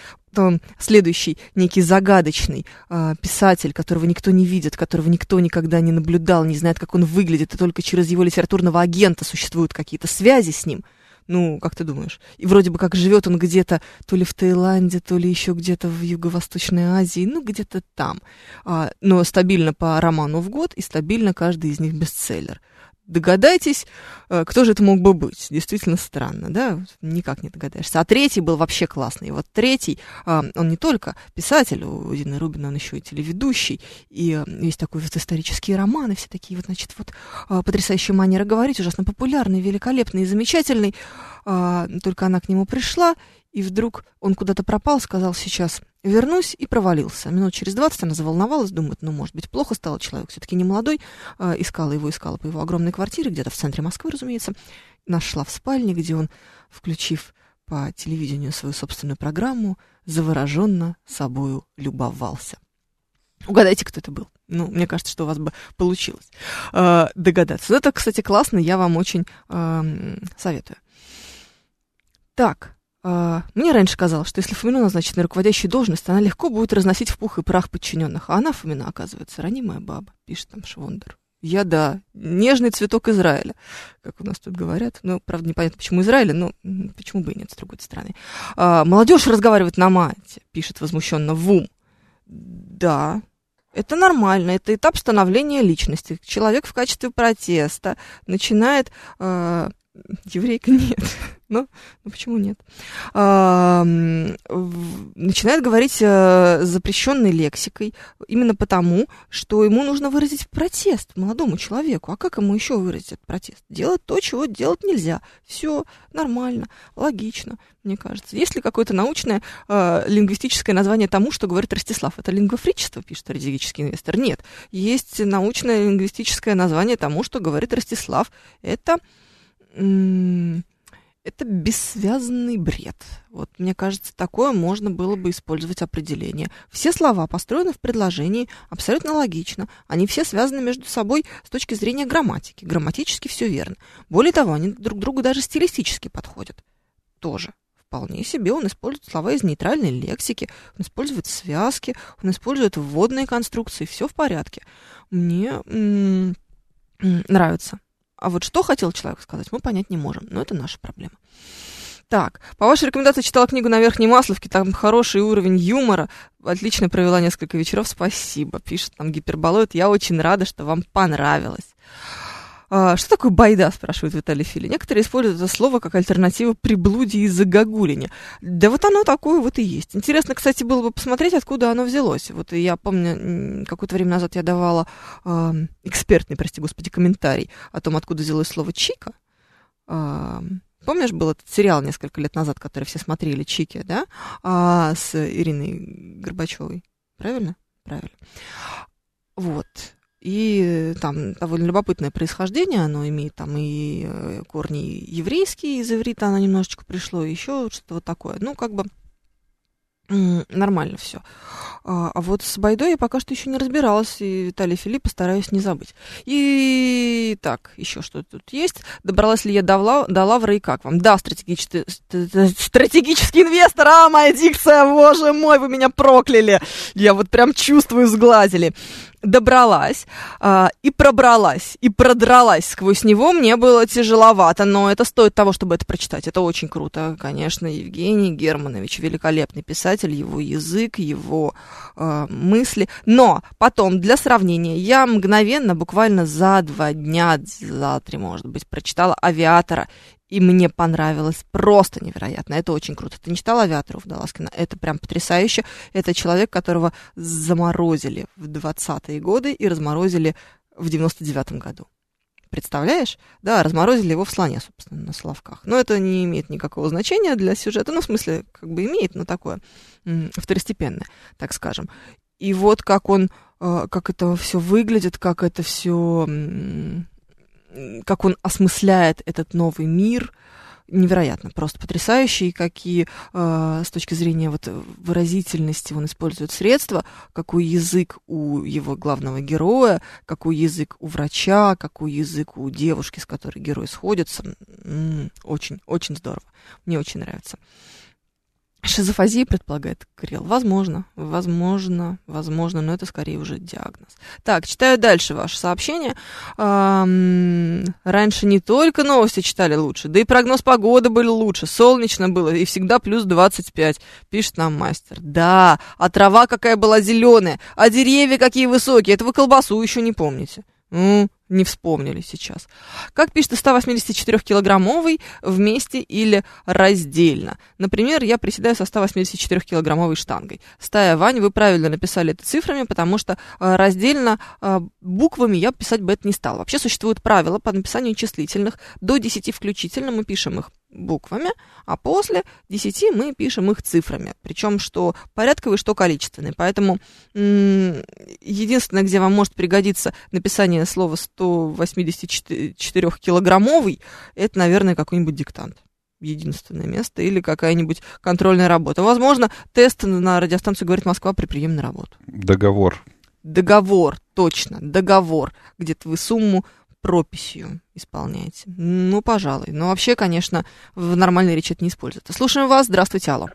следующий некий загадочный э, писатель, которого никто не видит, которого никто никогда не наблюдал, не знает, как он выглядит, и только через его литературного агента существуют какие-то связи с ним. Ну, как ты думаешь? И вроде бы как живет он где-то то ли в Таиланде, то ли еще где-то в Юго-Восточной Азии, ну, где-то там. А, но стабильно по роману в год, и стабильно каждый из них бестселлер догадайтесь, э, кто же это мог бы быть. Действительно странно, да? Никак не догадаешься. А третий был вообще классный. И вот третий, а, он не только писатель, у Дины Рубина он еще и телеведущий, и э, есть такой вот исторические романы, все такие вот, значит, вот потрясающая манера говорить, ужасно популярный, великолепный замечательный. Только она к нему пришла, И вдруг он куда-то пропал, сказал сейчас вернусь и провалился. Минут через 20 она заволновалась, думает, ну, может быть, плохо стало человек, все-таки не молодой. Э, искала его, искала по его огромной квартире, где-то в центре Москвы, разумеется. Нашла в спальне, где он, включив по телевидению свою собственную программу, завороженно собою любовался. Угадайте, кто это был. Ну, мне кажется, что у вас бы получилось э, догадаться. Это, кстати, классно, я вам очень э, советую. Так, мне раньше казалось, что если Фомину назначить на руководящую должность, она легко будет разносить в пух и прах подчиненных. А она, Фомина, оказывается, ранимая баба, пишет там Швондер. Я да, нежный цветок Израиля, как у нас тут говорят. Ну, правда, непонятно, почему Израиля, но почему бы и нет, с другой стороны. А, молодежь разговаривает на мате, пишет возмущенно Вум. Да, это нормально, это этап становления личности. Человек в качестве протеста начинает... Э, еврейка нет. Ну, ну почему нет? А, начинает говорить а, запрещенной лексикой именно потому, что ему нужно выразить протест молодому человеку. А как ему еще выразить этот протест? Делать то, чего делать нельзя. Все нормально, логично, мне кажется. Есть ли какое-то научное а, лингвистическое название тому, что говорит Ростислав? Это лингвофричество, пишет стратегический инвестор? Нет. Есть научное лингвистическое название тому, что говорит Ростислав. Это это бессвязанный бред. Вот, мне кажется, такое можно было бы использовать определение. Все слова построены в предложении абсолютно логично. Они все связаны между собой с точки зрения грамматики. Грамматически все верно. Более того, они друг другу даже стилистически подходят. Тоже. Вполне себе он использует слова из нейтральной лексики, он использует связки, он использует вводные конструкции. Все в порядке. Мне м- м- нравится. А вот что хотел человек сказать, мы понять не можем. Но это наша проблема. Так, по вашей рекомендации читала книгу на Верхней Масловке, там хороший уровень юмора, отлично провела несколько вечеров, спасибо, пишет там гиперболоид, я очень рада, что вам понравилось. А, что такое байда, спрашивает Виталий Фили. Некоторые используют это слово как альтернативу приблуде и загогулине. Да вот оно такое вот и есть. Интересно, кстати, было бы посмотреть, откуда оно взялось. Вот я помню, какое-то время назад я давала э, экспертный, прости господи, комментарий о том, откуда взялось слово «чика». Э, Помнишь, был этот сериал несколько лет назад, который все смотрели, Чики, да, а, с Ириной Горбачевой? Правильно? Правильно. Вот. И там довольно любопытное происхождение, оно имеет там и э, корни еврейские, из иврита оно немножечко пришло, еще что-то вот такое. Ну, как бы нормально все. А, а вот с Байдой я пока что еще не разбиралась, и Виталий Филипп постараюсь не забыть. И так, еще что тут есть. Добралась ли я до, Лав... до Лавры и как вам? Да, стратегический, стратегический инвестор, а, моя дикция, боже мой, вы меня прокляли. Я вот прям чувствую, сглазили добралась а, и пробралась, и продралась сквозь него, мне было тяжеловато, но это стоит того, чтобы это прочитать. Это очень круто, конечно. Евгений Германович, великолепный писатель, его язык, его а, мысли. Но потом, для сравнения, я мгновенно, буквально за два дня, за три, может быть, прочитала «Авиатора» и мне понравилось просто невероятно. Это очень круто. Ты не читал «Авиаторов» Даласкина? Это прям потрясающе. Это человек, которого заморозили в 20-е годы и разморозили в 99-м году. Представляешь? Да, разморозили его в слоне, собственно, на Славках. Но это не имеет никакого значения для сюжета. Ну, в смысле, как бы имеет, но такое второстепенное, так скажем. И вот как он, э, как это все выглядит, как это все как он осмысляет этот новый мир, невероятно, просто потрясающий, какие э, с точки зрения вот выразительности он использует средства, какой язык у его главного героя, какой язык у врача, какой язык у девушки, с которой герой сходится. Очень, очень здорово. Мне очень нравится. Шизофазия предполагает Кирилл. Возможно, возможно, возможно, но это скорее уже диагноз. Так, читаю дальше ваше сообщение. Эм, раньше не только новости читали лучше, да и прогноз погоды был лучше. Солнечно было и всегда плюс 25, пишет нам мастер. Да, а трава какая была зеленая, а деревья какие высокие. Это вы колбасу еще не помните. Ну, не вспомнили сейчас. Как пишет 184-килограммовый вместе или раздельно. Например, я приседаю со 184-килограммовой штангой. Стая Вань, вы правильно написали это цифрами, потому что э, раздельно э, буквами я писать бы это не стал. Вообще существуют правила по написанию числительных. До 10 включительно мы пишем их буквами, а после 10 мы пишем их цифрами. Причем что порядковые, что количественные. Поэтому единственное, где вам может пригодиться написание слова 184-килограммовый, это, наверное, какой-нибудь диктант единственное место или какая-нибудь контрольная работа. Возможно, тест на радиостанцию «Говорит Москва» при приеме на работу. Договор. Договор, точно, договор. Где-то вы сумму прописью исполняете. Ну, пожалуй. Но вообще, конечно, в нормальной речи это не используется. Слушаем вас. Здравствуйте, Алло.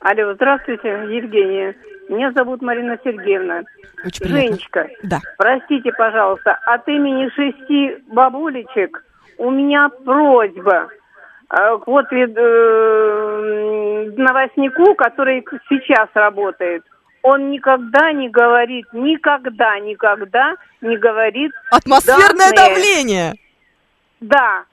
Алло, здравствуйте, Евгения. Меня зовут Марина Сергеевна. Очень приятно. Женечка, Да. простите, пожалуйста, от имени шести бабулечек у меня просьба э, вот э, новостнику, который сейчас работает. Он никогда не говорит, никогда, никогда не говорит Атмосферное данные. давление. Да.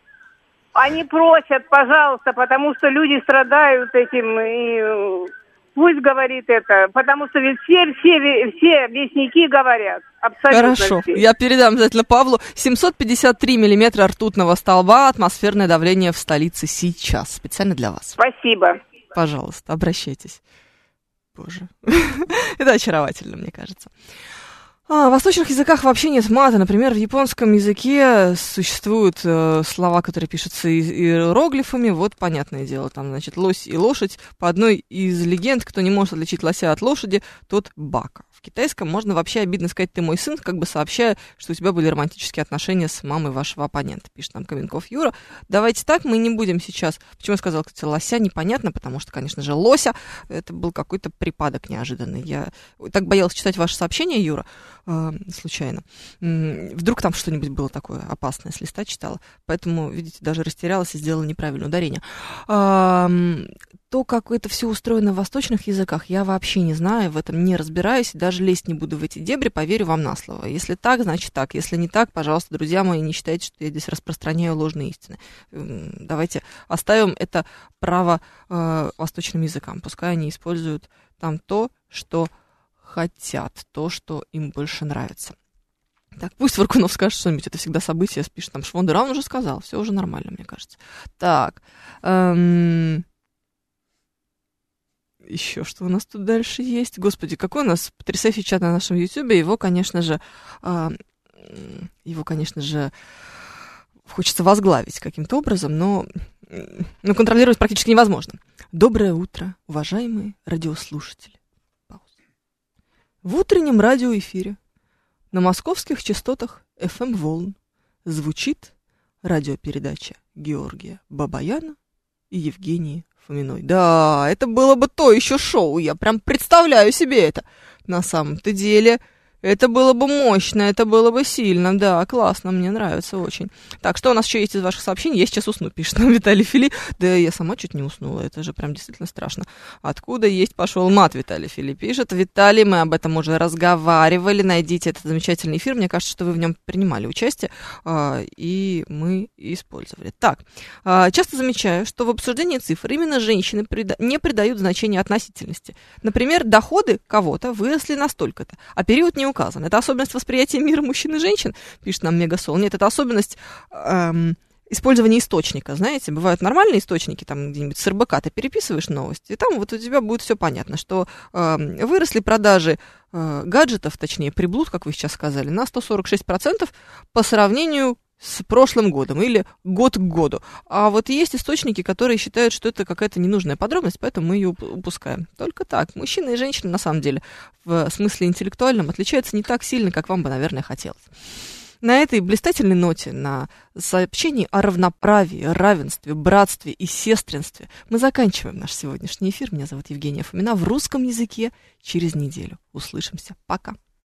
Они просят, пожалуйста, потому что люди страдают этим. И э, пусть говорит это, потому что ведь все, все, все вестники говорят. Абсолютно Хорошо, все. я передам обязательно Павлу. 753 миллиметра ртутного столба, атмосферное давление в столице сейчас. Специально для вас. Спасибо. Пожалуйста, обращайтесь. Боже. Это очаровательно, мне кажется. А, в восточных языках вообще нет мата. Например, в японском языке существуют э, слова, которые пишутся иероглифами. Вот понятное дело, там, значит, лось и лошадь. По одной из легенд, кто не может отличить лося от лошади, тот бака. Китайском можно вообще обидно сказать «ты мой сын», как бы сообщая, что у тебя были романтические отношения с мамой вашего оппонента, пишет нам Каменков Юра. Давайте так, мы не будем сейчас... Почему я сказала, кстати, лося, непонятно, потому что, конечно же, лося, это был какой-то припадок неожиданный. Я так боялась читать ваше сообщение, Юра, э, случайно. Вдруг там что-нибудь было такое опасное, с листа читала. Поэтому, видите, даже растерялась и сделала неправильное ударение. То, как это все устроено в восточных языках, я вообще не знаю, в этом не разбираюсь, даже лезть не буду в эти дебри, поверю вам на слово. Если так, значит так. Если не так, пожалуйста, друзья мои, не считайте, что я здесь распространяю ложные истины. Давайте оставим это право э, восточным языкам. Пускай они используют там то, что хотят, то, что им больше нравится. Так, пусть Варкунов скажет что-нибудь, это всегда событие, пишет там Швондер, а он уже сказал, все уже нормально, мне кажется. Так, эм, еще что у нас тут дальше есть? Господи, какой у нас потрясающий чат на нашем Ютубе, его, конечно же, м, его, конечно же, хочется возглавить каким-то образом, но, но контролировать практически невозможно. Доброе утро, уважаемые радиослушатели. В утреннем радиоэфире на московских частотах FM волн звучит радиопередача Георгия Бабаяна и Евгении Фоминой. Да, это было бы то еще шоу, я прям представляю себе это. На самом-то деле, это было бы мощно, это было бы сильно, да, классно, мне нравится очень. Так, что у нас еще есть из ваших сообщений? Я сейчас усну, пишет нам Виталий Фили. Да я сама чуть не уснула, это же прям действительно страшно. Откуда есть пошел мат, Виталий Фили пишет. Виталий, мы об этом уже разговаривали, найдите этот замечательный эфир, мне кажется, что вы в нем принимали участие, а, и мы использовали. Так, а, часто замечаю, что в обсуждении цифр именно женщины не придают значения относительности. Например, доходы кого-то выросли настолько-то, а период не указан. Это особенность восприятия мира мужчин и женщин, пишет нам Мегасол. Нет, это особенность эм, использования источника. Знаете, бывают нормальные источники, там где-нибудь с РБК ты переписываешь новости, и там вот у тебя будет все понятно, что эм, выросли продажи э, гаджетов, точнее, приблуд, как вы сейчас сказали, на 146% по сравнению с прошлым годом или год к году. А вот есть источники, которые считают, что это какая-то ненужная подробность, поэтому мы ее уп- упускаем. Только так. Мужчины и женщины, на самом деле, в смысле интеллектуальном отличаются не так сильно, как вам бы, наверное, хотелось. На этой блистательной ноте, на сообщении о равноправии, равенстве, братстве и сестринстве мы заканчиваем наш сегодняшний эфир. Меня зовут Евгения Фомина в русском языке. Через неделю услышимся. Пока.